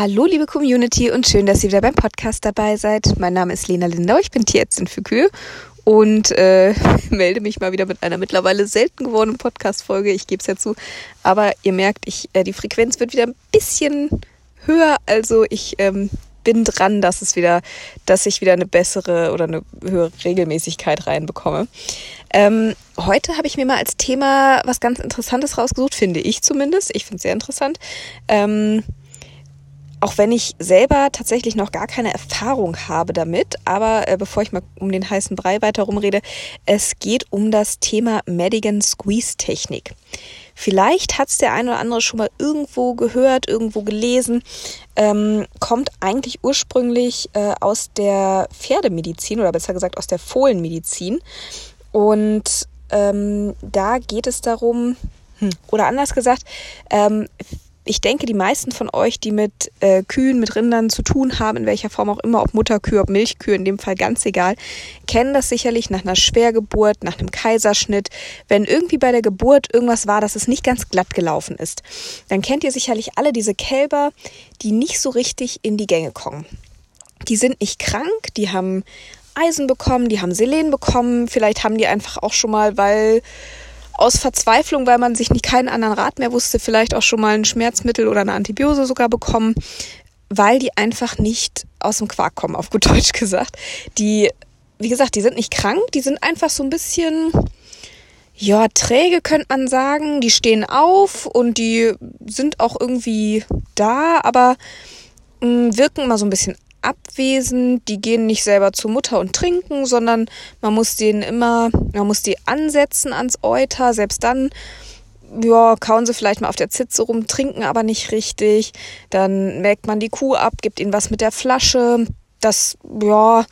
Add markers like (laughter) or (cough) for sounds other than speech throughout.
Hallo liebe Community und schön, dass ihr wieder beim Podcast dabei seid. Mein Name ist Lena Lindau, ich bin Tierärztin für Kühe und äh, (laughs) melde mich mal wieder mit einer mittlerweile selten gewordenen Podcast-Folge. Ich gebe es ja zu, aber ihr merkt, ich, äh, die Frequenz wird wieder ein bisschen höher, also ich ähm, bin dran, dass es wieder, dass ich wieder eine bessere oder eine höhere Regelmäßigkeit reinbekomme. Ähm, heute habe ich mir mal als Thema was ganz Interessantes rausgesucht, finde ich zumindest. Ich finde es sehr interessant. Ähm, auch wenn ich selber tatsächlich noch gar keine Erfahrung habe damit, aber äh, bevor ich mal um den heißen Brei weiter rumrede, es geht um das Thema Madigan Squeeze Technik. Vielleicht hat es der eine oder andere schon mal irgendwo gehört, irgendwo gelesen. Ähm, kommt eigentlich ursprünglich äh, aus der Pferdemedizin oder besser gesagt aus der Fohlenmedizin. Und ähm, da geht es darum, hm, oder anders gesagt, ähm, ich denke, die meisten von euch, die mit äh, Kühen, mit Rindern zu tun haben, in welcher Form auch immer, ob Mutterkühe, ob Milchkühe, in dem Fall ganz egal, kennen das sicherlich nach einer Schwergeburt, nach einem Kaiserschnitt. Wenn irgendwie bei der Geburt irgendwas war, dass es nicht ganz glatt gelaufen ist, dann kennt ihr sicherlich alle diese Kälber, die nicht so richtig in die Gänge kommen. Die sind nicht krank, die haben Eisen bekommen, die haben Selen bekommen, vielleicht haben die einfach auch schon mal, weil aus Verzweiflung, weil man sich nicht keinen anderen Rat mehr wusste, vielleicht auch schon mal ein Schmerzmittel oder eine Antibiose sogar bekommen, weil die einfach nicht aus dem Quark kommen, auf gut Deutsch gesagt. Die, wie gesagt, die sind nicht krank, die sind einfach so ein bisschen, ja, träge könnte man sagen. Die stehen auf und die sind auch irgendwie da, aber mm, wirken immer so ein bisschen abwesend, die gehen nicht selber zur Mutter und trinken, sondern man muss denen immer, man muss die ansetzen ans Euter, selbst dann ja, kauen sie vielleicht mal auf der Zitze rum, trinken aber nicht richtig. Dann merkt man die Kuh ab, gibt ihnen was mit der Flasche. Das, ja,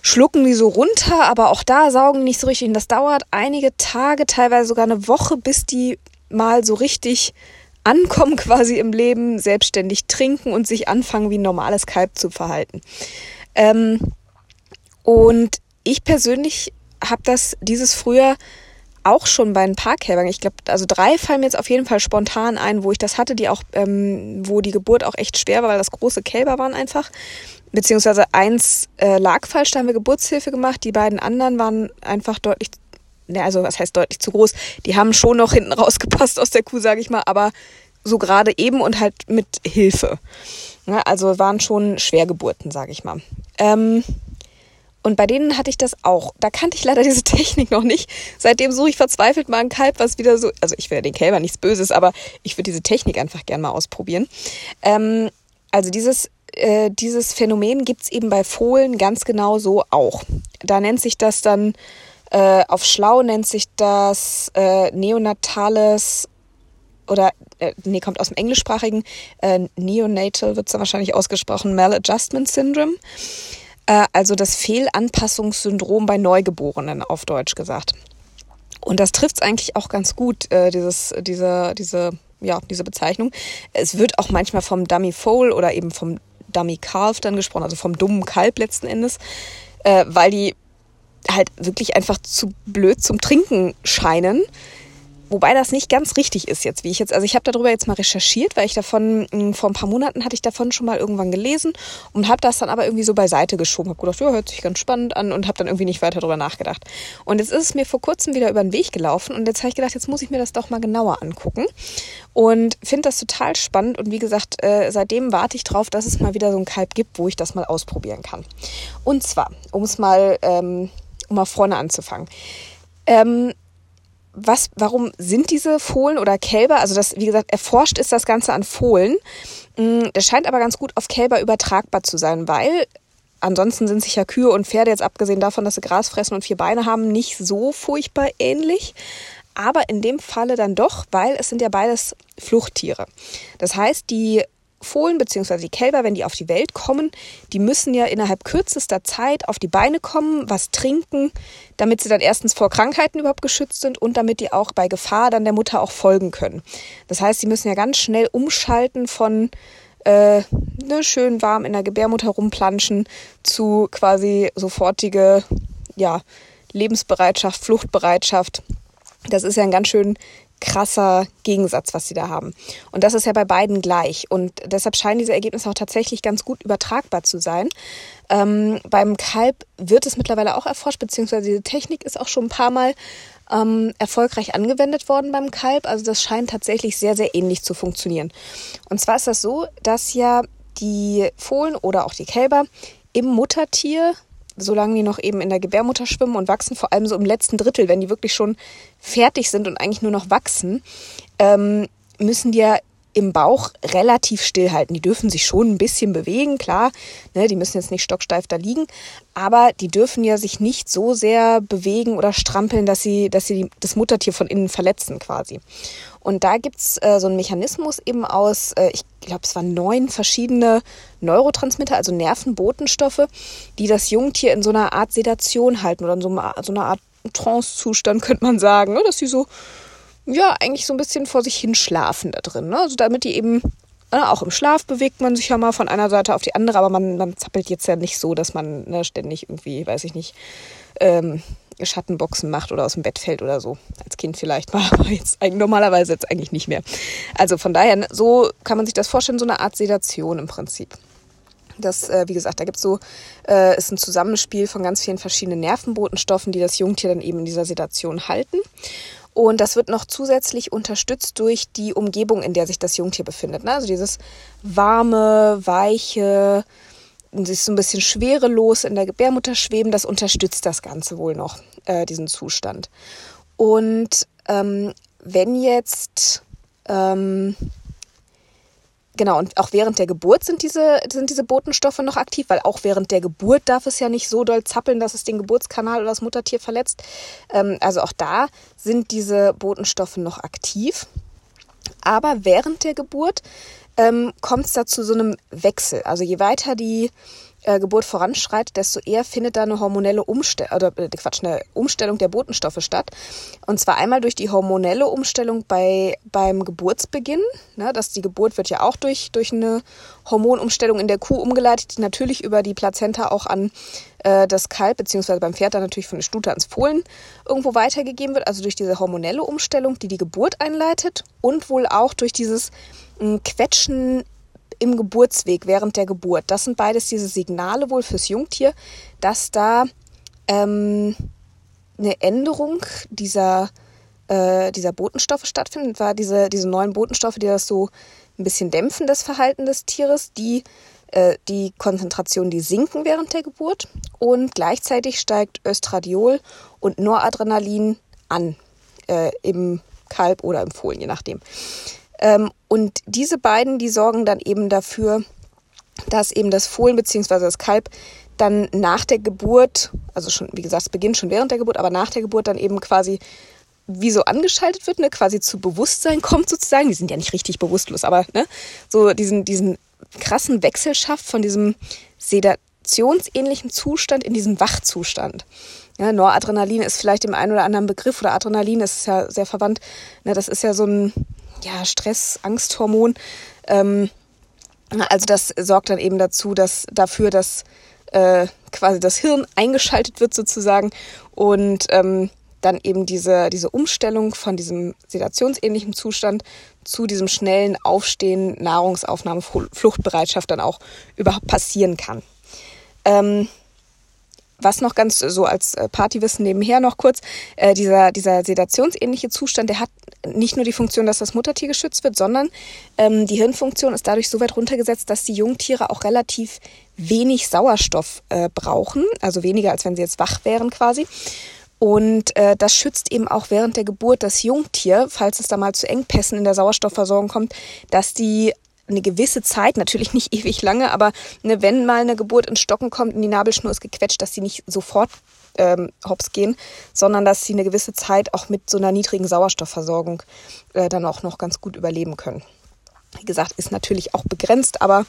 schlucken die so runter, aber auch da saugen nicht so richtig. Und das dauert einige Tage, teilweise sogar eine Woche, bis die mal so richtig ankommen (laughs) quasi im Leben, selbstständig trinken und sich anfangen, wie ein normales Kalb zu verhalten. Ähm, und ich persönlich habe das dieses früher auch schon bei ein paar Kälbern. Ich glaube, also drei fallen mir jetzt auf jeden Fall spontan ein, wo ich das hatte, die auch, ähm, wo die Geburt auch echt schwer war, weil das große Kälber waren einfach. Beziehungsweise eins äh, lag falsch, da haben wir Geburtshilfe gemacht. Die beiden anderen waren einfach deutlich ne, also was heißt deutlich zu groß, die haben schon noch hinten (laughs) rausgepasst aus der Kuh, sage ich mal, aber so gerade eben und halt mit Hilfe. Ja, also waren schon Schwergeburten, sage ich mal. Ähm, und bei denen hatte ich das auch. Da kannte ich leider (laughs) diese Technik noch nicht. Seitdem suche ich verzweifelt mal ein Kalb, was wieder so. Also ich will den Kälber nichts Böses, aber ich würde diese Technik einfach gerne mal ausprobieren. Ähm, also dieses, äh, dieses Phänomen gibt es eben bei Fohlen ganz genau so auch. Da nennt sich das dann äh, auf Schlau nennt sich das äh, neonatales oder äh, nee, kommt aus dem englischsprachigen äh, Neonatal wird es dann wahrscheinlich ausgesprochen Maladjustment Syndrome. Äh, also das Fehlanpassungssyndrom bei Neugeborenen auf Deutsch gesagt. Und das trifft es eigentlich auch ganz gut, äh, dieses, diese, diese, ja, diese Bezeichnung. Es wird auch manchmal vom Dummy Foal oder eben vom Dummy Calf dann gesprochen, also vom dummen Kalb letzten Endes, äh, weil die halt wirklich einfach zu blöd zum Trinken scheinen. Wobei das nicht ganz richtig ist jetzt, wie ich jetzt, also ich habe darüber jetzt mal recherchiert, weil ich davon, hm, vor ein paar Monaten hatte ich davon schon mal irgendwann gelesen und habe das dann aber irgendwie so beiseite geschoben. Habe gedacht, ja, hört sich ganz spannend an und habe dann irgendwie nicht weiter darüber nachgedacht. Und jetzt ist es mir vor kurzem wieder über den Weg gelaufen und jetzt habe ich gedacht, jetzt muss ich mir das doch mal genauer angucken und finde das total spannend und wie gesagt, äh, seitdem warte ich drauf, dass es mal wieder so ein Kalb gibt, wo ich das mal ausprobieren kann. Und zwar, um es mal ähm, um mal vorne anzufangen. Ähm, was, warum sind diese Fohlen oder Kälber, also das, wie gesagt, erforscht ist das Ganze an Fohlen. Mm, das scheint aber ganz gut auf Kälber übertragbar zu sein, weil ansonsten sind sich ja Kühe und Pferde, jetzt abgesehen davon, dass sie Gras fressen und vier Beine haben, nicht so furchtbar ähnlich. Aber in dem Falle dann doch, weil es sind ja beides Fluchttiere. Das heißt, die Fohlen bzw. die Kälber, wenn die auf die Welt kommen, die müssen ja innerhalb kürzester Zeit auf die Beine kommen, was trinken, damit sie dann erstens vor Krankheiten überhaupt geschützt sind und damit die auch bei Gefahr dann der Mutter auch folgen können. Das heißt, sie müssen ja ganz schnell umschalten von äh, ne, schön warm in der Gebärmutter rumplanschen zu quasi sofortige ja, Lebensbereitschaft, Fluchtbereitschaft. Das ist ja ein ganz schön krasser Gegensatz, was sie da haben. Und das ist ja bei beiden gleich. Und deshalb scheinen diese Ergebnisse auch tatsächlich ganz gut übertragbar zu sein. Ähm, beim Kalb wird es mittlerweile auch erforscht, beziehungsweise diese Technik ist auch schon ein paar Mal ähm, erfolgreich angewendet worden beim Kalb. Also das scheint tatsächlich sehr, sehr ähnlich zu funktionieren. Und zwar ist das so, dass ja die Fohlen oder auch die Kälber im Muttertier solange die noch eben in der Gebärmutter schwimmen und wachsen, vor allem so im letzten Drittel, wenn die wirklich schon fertig sind und eigentlich nur noch wachsen, ähm, müssen die ja im Bauch relativ stillhalten. Die dürfen sich schon ein bisschen bewegen, klar. Ne, die müssen jetzt nicht stocksteif da liegen, aber die dürfen ja sich nicht so sehr bewegen oder strampeln, dass sie, dass sie das Muttertier von innen verletzen quasi. Und da gibt's äh, so einen Mechanismus eben aus, äh, ich glaube, es waren neun verschiedene Neurotransmitter, also Nervenbotenstoffe, die das Jungtier in so einer Art Sedation halten oder in so, einer, so einer Art Trance-Zustand, könnte man sagen, ne? dass sie so, ja, eigentlich so ein bisschen vor sich hin schlafen da drin. Ne? Also damit die eben, äh, auch im Schlaf bewegt man sich ja mal von einer Seite auf die andere, aber man, man zappelt jetzt ja nicht so, dass man ne, ständig irgendwie, weiß ich nicht, ähm, Schattenboxen macht oder aus dem Bett fällt oder so. Als Kind vielleicht mal, (laughs) aber jetzt normalerweise jetzt eigentlich nicht mehr. Also von daher, ne, so kann man sich das vorstellen, so eine Art Sedation im Prinzip. Das, äh, wie gesagt, da gibt es so, äh, ist ein Zusammenspiel von ganz vielen verschiedenen Nervenbotenstoffen, die das Jungtier dann eben in dieser Sedation halten. Und das wird noch zusätzlich unterstützt durch die Umgebung, in der sich das Jungtier befindet. Ne? Also dieses warme, weiche, ist so ein bisschen schwerelos in der Gebärmutter schweben, das unterstützt das Ganze wohl noch, äh, diesen Zustand. Und ähm, wenn jetzt, ähm, genau, und auch während der Geburt sind diese, sind diese Botenstoffe noch aktiv, weil auch während der Geburt darf es ja nicht so doll zappeln, dass es den Geburtskanal oder das Muttertier verletzt. Ähm, also auch da sind diese Botenstoffe noch aktiv. Aber während der Geburt ähm, kommt es da zu so einem Wechsel. Also je weiter die äh, Geburt voranschreitet, desto eher findet da eine hormonelle Umstellung, oder äh, Quatsch, eine Umstellung der Botenstoffe statt. Und zwar einmal durch die hormonelle Umstellung bei, beim Geburtsbeginn. Ne, dass die Geburt wird ja auch durch, durch eine Hormonumstellung in der Kuh umgeleitet, die natürlich über die Plazenta auch an äh, das Kalb, beziehungsweise beim Pferd dann natürlich von der Stute ans Fohlen irgendwo weitergegeben wird. Also durch diese hormonelle Umstellung, die die Geburt einleitet und wohl auch durch dieses äh, Quetschen im Geburtsweg während der Geburt. Das sind beides diese Signale wohl fürs Jungtier, dass da ähm, eine Änderung dieser, äh, dieser Botenstoffe stattfindet. Zwar diese, diese neuen Botenstoffe, die das so ein bisschen dämpfen, das Verhalten des Tieres, die äh, die Konzentration, die sinken während der Geburt und gleichzeitig steigt Östradiol und Noradrenalin an äh, im Kalb oder im Fohlen, je nachdem. Ähm, und diese beiden, die sorgen dann eben dafür, dass eben das Fohlen bzw. das Kalb dann nach der Geburt, also schon, wie gesagt, es beginnt schon während der Geburt, aber nach der Geburt dann eben quasi wie so angeschaltet wird, ne, quasi zu Bewusstsein kommt sozusagen. Die sind ja nicht richtig bewusstlos, aber ne, so diesen, diesen krassen Wechsel schafft von diesem sedationsähnlichen Zustand in diesen Wachzustand. Ja, Noradrenalin ist vielleicht im einen oder anderen Begriff oder Adrenalin ist ja sehr verwandt. Ne, das ist ja so ein ja, Stress, Angsthormon. Ähm, also das sorgt dann eben dazu, dass dafür, dass äh, quasi das Hirn eingeschaltet wird sozusagen und ähm, dann eben diese, diese Umstellung von diesem sedationsähnlichen Zustand zu diesem schnellen Aufstehen, Nahrungsaufnahme, Fluchtbereitschaft dann auch überhaupt passieren kann. Ähm, was noch ganz so als äh, Partywissen nebenher noch kurz, äh, dieser, dieser sedationsähnliche Zustand, der hat nicht nur die Funktion, dass das Muttertier geschützt wird, sondern ähm, die Hirnfunktion ist dadurch so weit runtergesetzt, dass die Jungtiere auch relativ wenig Sauerstoff äh, brauchen, also weniger als wenn sie jetzt wach wären quasi. Und äh, das schützt eben auch während der Geburt das Jungtier, falls es da mal zu Engpässen in der Sauerstoffversorgung kommt, dass die eine gewisse Zeit, natürlich nicht (laughs) ewig lange, aber ne, wenn mal eine Geburt ins Stocken kommt und die Nabelschnur ist gequetscht, dass sie nicht sofort ähm, hops gehen, sondern dass sie eine gewisse Zeit auch mit so einer niedrigen Sauerstoffversorgung äh, dann auch noch ganz gut überleben können. Wie gesagt, ist natürlich auch begrenzt, aber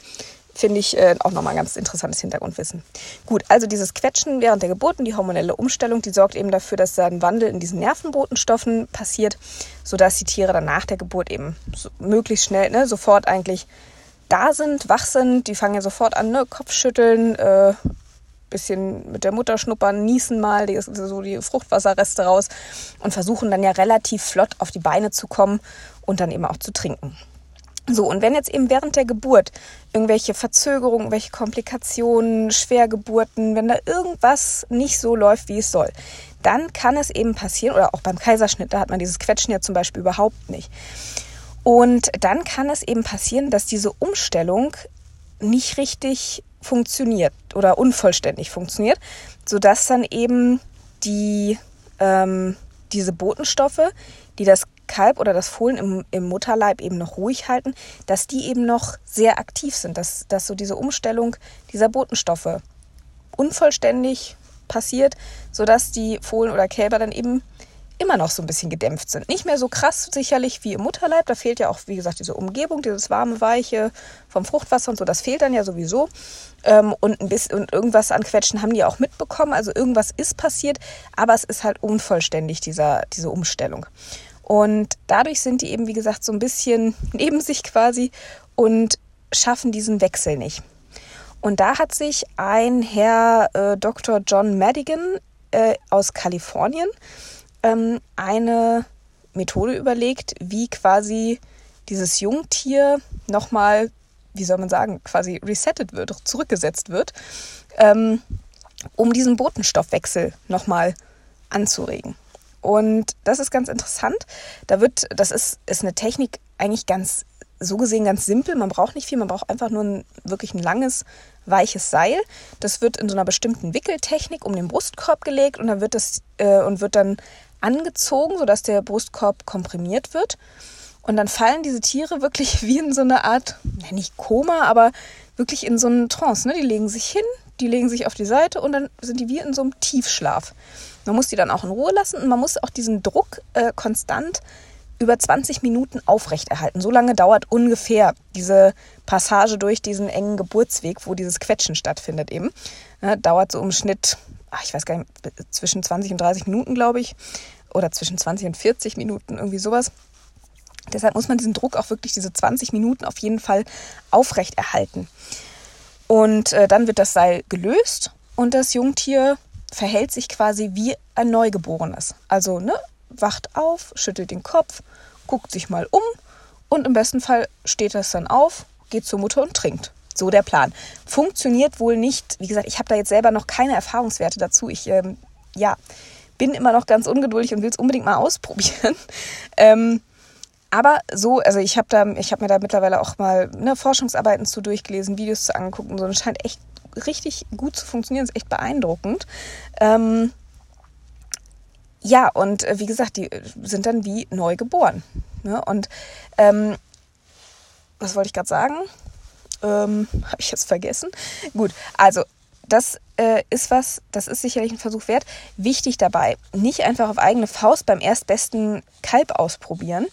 finde ich äh, auch nochmal ganz interessantes Hintergrundwissen. Gut, also dieses Quetschen während der Geburt und die hormonelle Umstellung, die sorgt eben dafür, dass da ein Wandel in diesen Nervenbotenstoffen passiert, sodass die Tiere dann nach der Geburt eben so, möglichst schnell, ne, sofort eigentlich da sind, wach sind, die fangen ja sofort an, ne, Kopfschütteln, äh, bisschen mit der Mutter schnuppern, niesen mal die, so die Fruchtwasserreste raus und versuchen dann ja relativ flott auf die Beine zu kommen und dann eben auch zu trinken. So, und wenn jetzt eben während der Geburt irgendwelche Verzögerungen, irgendwelche Komplikationen, Schwergeburten, wenn da irgendwas nicht so läuft, wie es soll, dann kann es eben passieren, oder auch beim Kaiserschnitt, da hat man dieses Quetschen ja zum Beispiel überhaupt nicht. Und dann kann es eben passieren, dass diese Umstellung nicht richtig funktioniert oder unvollständig funktioniert, sodass dann eben die, ähm, diese Botenstoffe, die das Kalb oder das Fohlen im, im Mutterleib eben noch ruhig halten, dass die eben noch sehr aktiv sind, dass, dass so diese Umstellung dieser Botenstoffe unvollständig passiert, sodass die Fohlen oder Kälber dann eben immer noch so ein bisschen gedämpft sind. Nicht mehr so krass sicherlich wie im Mutterleib. Da fehlt ja auch, wie gesagt, diese Umgebung, dieses warme, weiche vom Fruchtwasser und so. Das fehlt dann ja sowieso. Ähm, und, ein bisschen, und irgendwas an Quetschen haben die auch mitbekommen. Also irgendwas ist passiert, aber es ist halt unvollständig, dieser, diese Umstellung. Und dadurch sind die eben, wie gesagt, so ein bisschen neben sich quasi und schaffen diesen Wechsel nicht. Und da hat sich ein Herr äh, Dr. John Madigan äh, aus Kalifornien ähm, eine Methode überlegt, wie quasi dieses Jungtier nochmal, wie soll man sagen, quasi resettet wird, zurückgesetzt wird, ähm, um diesen Botenstoffwechsel nochmal anzuregen. Und das ist ganz interessant. Da wird, das ist, ist eine Technik eigentlich ganz so gesehen ganz simpel. Man braucht nicht viel, man braucht einfach nur ein wirklich ein langes, weiches Seil. Das wird in so einer bestimmten Wickeltechnik um den Brustkorb gelegt und dann wird das äh, und wird dann angezogen, sodass der Brustkorb komprimiert wird. Und dann fallen diese Tiere wirklich (laughs) wie in so eine Art, nicht Koma, aber wirklich in so einen Trance. Ne? Die legen sich hin, die legen sich auf die Seite und dann sind die wie in so einem Tiefschlaf. Man muss die dann auch in Ruhe lassen und man muss auch diesen Druck äh, konstant über 20 Minuten aufrechterhalten. So lange dauert ungefähr diese Passage durch diesen engen Geburtsweg, wo dieses Quetschen stattfindet eben. Ja, dauert so im Schnitt, ach, ich weiß gar nicht, zwischen 20 und 30 Minuten, glaube ich. Oder zwischen 20 und 40 Minuten, irgendwie sowas. Deshalb muss man diesen Druck auch wirklich diese 20 Minuten auf jeden Fall aufrechterhalten. Und äh, dann wird das Seil gelöst und das Jungtier verhält sich quasi wie ein Neugeborenes. Also ne, wacht auf, schüttelt den Kopf, guckt sich mal um und im besten Fall steht das dann auf, geht zur Mutter und trinkt. So der Plan. Funktioniert wohl nicht. Wie gesagt, ich habe da jetzt selber noch keine Erfahrungswerte dazu. Ich ähm, ja, bin immer noch ganz ungeduldig und will es unbedingt mal ausprobieren. (laughs) ähm, aber so, also ich habe da, mir da mittlerweile auch mal ne, Forschungsarbeiten zu durchgelesen, Videos zu angucken und so. Es scheint echt richtig gut zu funktionieren, ist echt beeindruckend. Ähm, ja, und äh, wie gesagt, die äh, sind dann wie neu geboren. Ne? Und ähm, was wollte ich gerade sagen? Ähm, (laughs) Habe ich jetzt vergessen? Gut, also das äh, ist was, das ist sicherlich ein Versuch wert. Wichtig dabei, nicht einfach auf eigene Faust beim erstbesten Kalb ausprobieren,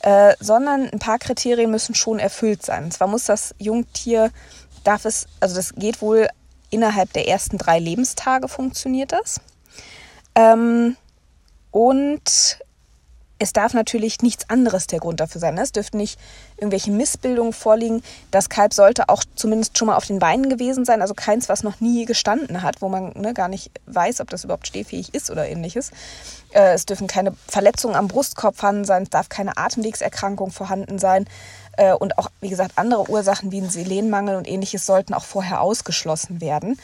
äh, sondern ein paar Kriterien müssen schon erfüllt sein. Und zwar muss das Jungtier, darf es, also das geht wohl innerhalb der ersten drei Lebenstage funktioniert das. Ähm, und es darf natürlich nichts anderes der Grund dafür sein. Es dürften nicht irgendwelche Missbildungen vorliegen. Das Kalb sollte auch zumindest schon mal auf den Beinen gewesen sein. Also keins, was noch nie gestanden hat, wo man ne, gar nicht weiß, ob das überhaupt stehfähig ist oder ähnliches. Äh, es dürfen keine Verletzungen am Brustkorb vorhanden sein. Es darf keine Atemwegserkrankung vorhanden sein. Äh, und auch, wie gesagt, andere Ursachen wie ein Selenmangel und ähnliches sollten auch vorher ausgeschlossen werden.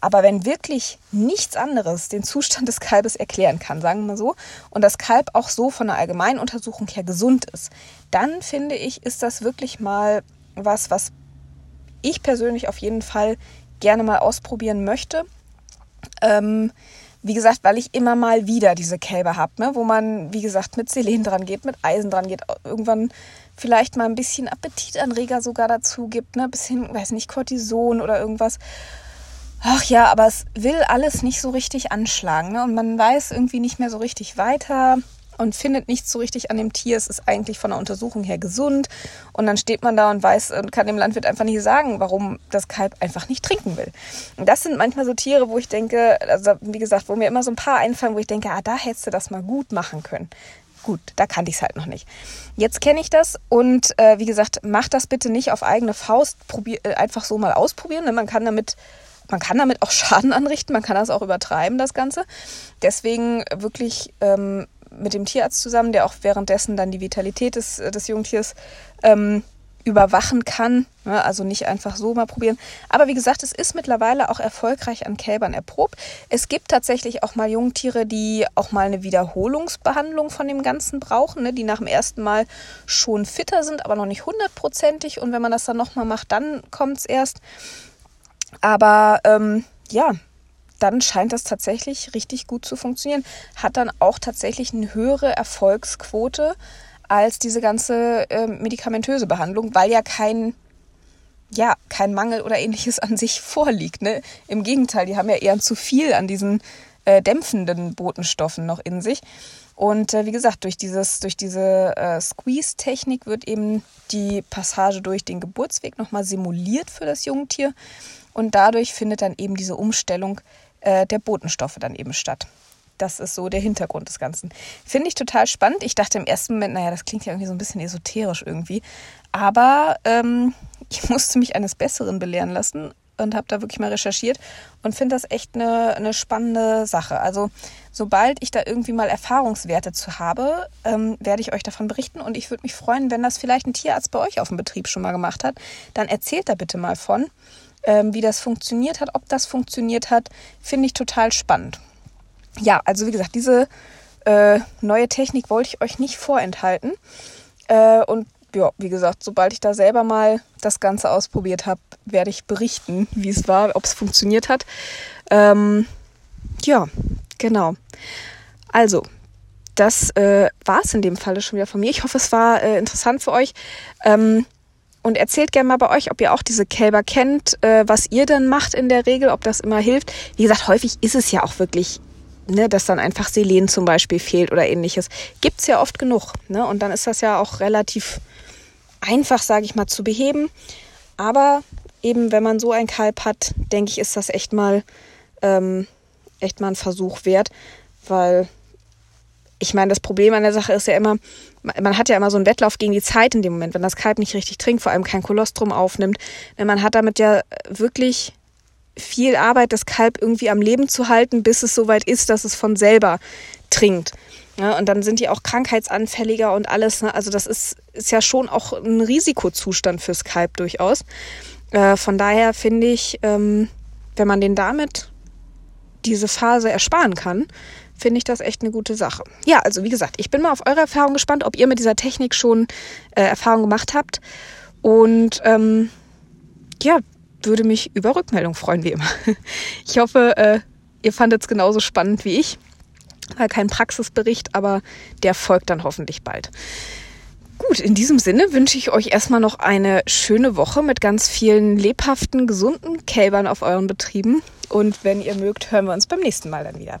Aber wenn wirklich nichts anderes den Zustand des Kalbes erklären kann, sagen wir mal so, und das Kalb auch so von der Allgemeinuntersuchung her gesund ist, dann finde ich, ist das wirklich mal was, was ich persönlich auf jeden Fall gerne mal ausprobieren möchte. Ähm, wie gesagt, weil ich immer mal wieder diese Kälber habe, ne, wo man, wie gesagt, mit Selen dran geht, mit Eisen dran geht, irgendwann vielleicht mal ein bisschen Appetitanreger sogar dazu gibt, ne, ein bisschen, weiß nicht, Cortison oder irgendwas. Ach ja, aber es will alles nicht so richtig anschlagen. Ne? Und man weiß irgendwie nicht mehr so richtig weiter und findet nichts so richtig an dem Tier. Es ist eigentlich von der Untersuchung her gesund. Und dann steht man da und weiß und kann dem Landwirt einfach nicht sagen, warum das Kalb einfach nicht trinken will. Und das sind manchmal so Tiere, wo ich denke, also wie gesagt, wo mir immer so ein paar einfallen, wo ich denke, ah, da hättest du das mal gut machen können. Gut, da kannte ich es halt noch nicht. Jetzt kenne ich das und äh, wie gesagt, mach das bitte nicht auf eigene Faust, probier, äh, einfach so mal ausprobieren. Denn man kann damit man kann damit auch (laughs) Schaden anrichten, man kann das auch übertreiben, das Ganze. Deswegen wirklich ähm, mit dem Tierarzt zusammen, der auch währenddessen dann die Vitalität des, des Jungtiers ähm, überwachen kann. Also nicht einfach so mal probieren. Aber wie gesagt, es ist mittlerweile auch erfolgreich an Kälbern erprobt. Es gibt tatsächlich auch mal Jungtiere, die auch mal eine Wiederholungsbehandlung von dem Ganzen brauchen, ne? die nach dem ersten Mal schon fitter sind, aber noch nicht hundertprozentig. Und wenn man das dann nochmal macht, dann kommt es erst. Aber ähm, ja, dann scheint das tatsächlich richtig gut zu funktionieren. Hat dann auch tatsächlich eine höhere Erfolgsquote als diese ganze äh, medikamentöse Behandlung, weil ja kein ja, kein Mangel oder ähnliches an sich (laughs) vorliegt. Ne? Im Gegenteil, die haben ja eher zu viel an diesen äh, dämpfenden Botenstoffen noch in sich. Und äh, wie gesagt, durch, dieses, durch diese äh, Squeeze-Technik wird eben die Passage durch den Geburtsweg nochmal simuliert für das Jungtier. Und dadurch findet dann eben diese Umstellung äh, der Botenstoffe dann eben statt. Das ist so der Hintergrund des Ganzen. Finde ich total spannend. Ich dachte im ersten Moment, naja, das klingt ja irgendwie so ein bisschen esoterisch irgendwie. Aber ähm, (laughs) ich musste mich eines Besseren belehren lassen und habe da wirklich mal recherchiert und finde das echt eine, eine spannende Sache. Also sobald ich da irgendwie mal Erfahrungswerte zu habe, ähm, werde ich euch davon berichten und ich würde mich freuen, wenn das vielleicht ein Tierarzt bei euch auf dem Betrieb schon mal gemacht hat. Dann erzählt da bitte mal von, ähm, wie das funktioniert hat, ob das funktioniert hat. Finde ich total spannend ja, also wie gesagt, diese äh, neue Technik wollte ich euch nicht vorenthalten. Äh, und ja, wie gesagt, sobald ich da selber mal das Ganze ausprobiert habe, werde ich berichten, wie es war, ob es funktioniert hat. Ähm, ja, genau. Also, das äh, war es in dem Falle schon wieder von mir. Ich hoffe, es war äh, interessant für euch. Ähm, und erzählt gerne mal bei euch, ob ihr auch diese Kälber kennt, äh, was ihr denn macht in der Regel, ob das immer hilft. Wie gesagt, häufig ist es ja auch wirklich ne, dass dann einfach Selen zum Beispiel fehlt oder ähnliches. Gibt es ja oft genug. Ne? Und dann ist das ja auch relativ einfach, sage ich mal, zu beheben. Aber eben, wenn man so ein Kalb hat, denke ich, ist das echt mal, ähm, echt mal ein Versuch wert, weil ich meine, das Problem an der Sache ist ja immer, man hat ja immer so einen Wettlauf gegen die Zeit in dem Moment, wenn das Kalb nicht richtig trinkt, vor allem kein Kolostrum aufnimmt. Man hat damit ja wirklich viel Arbeit, das Kalb irgendwie am Leben zu halten, bis es soweit ist, dass es von selber trinkt. Ja, und dann sind die auch krankheitsanfälliger und alles. Ne? Also das ist, ist ja schon auch ein Risikozustand fürs Kalb durchaus. Äh, von daher finde ich, ähm, wenn man den damit diese Phase ersparen kann, finde ich das echt eine gute Sache. Ja, also wie gesagt, ich bin mal auf eure Erfahrung gespannt, ob ihr mit dieser Technik schon äh, Erfahrung gemacht habt. Und ähm, ja, würde mich über Rückmeldung freuen, wie immer. (laughs) Ich hoffe, äh, ihr fandet es genauso spannend wie ich. Mal kein Praxisbericht, aber der folgt dann hoffentlich bald. Gut, in diesem Sinne wünsche ich euch erstmal noch eine schöne Woche mit ganz vielen lebhaften, gesunden Kälbern auf euren Betrieben. Und wenn ihr mögt, hören wir uns beim nächsten Mal dann wieder.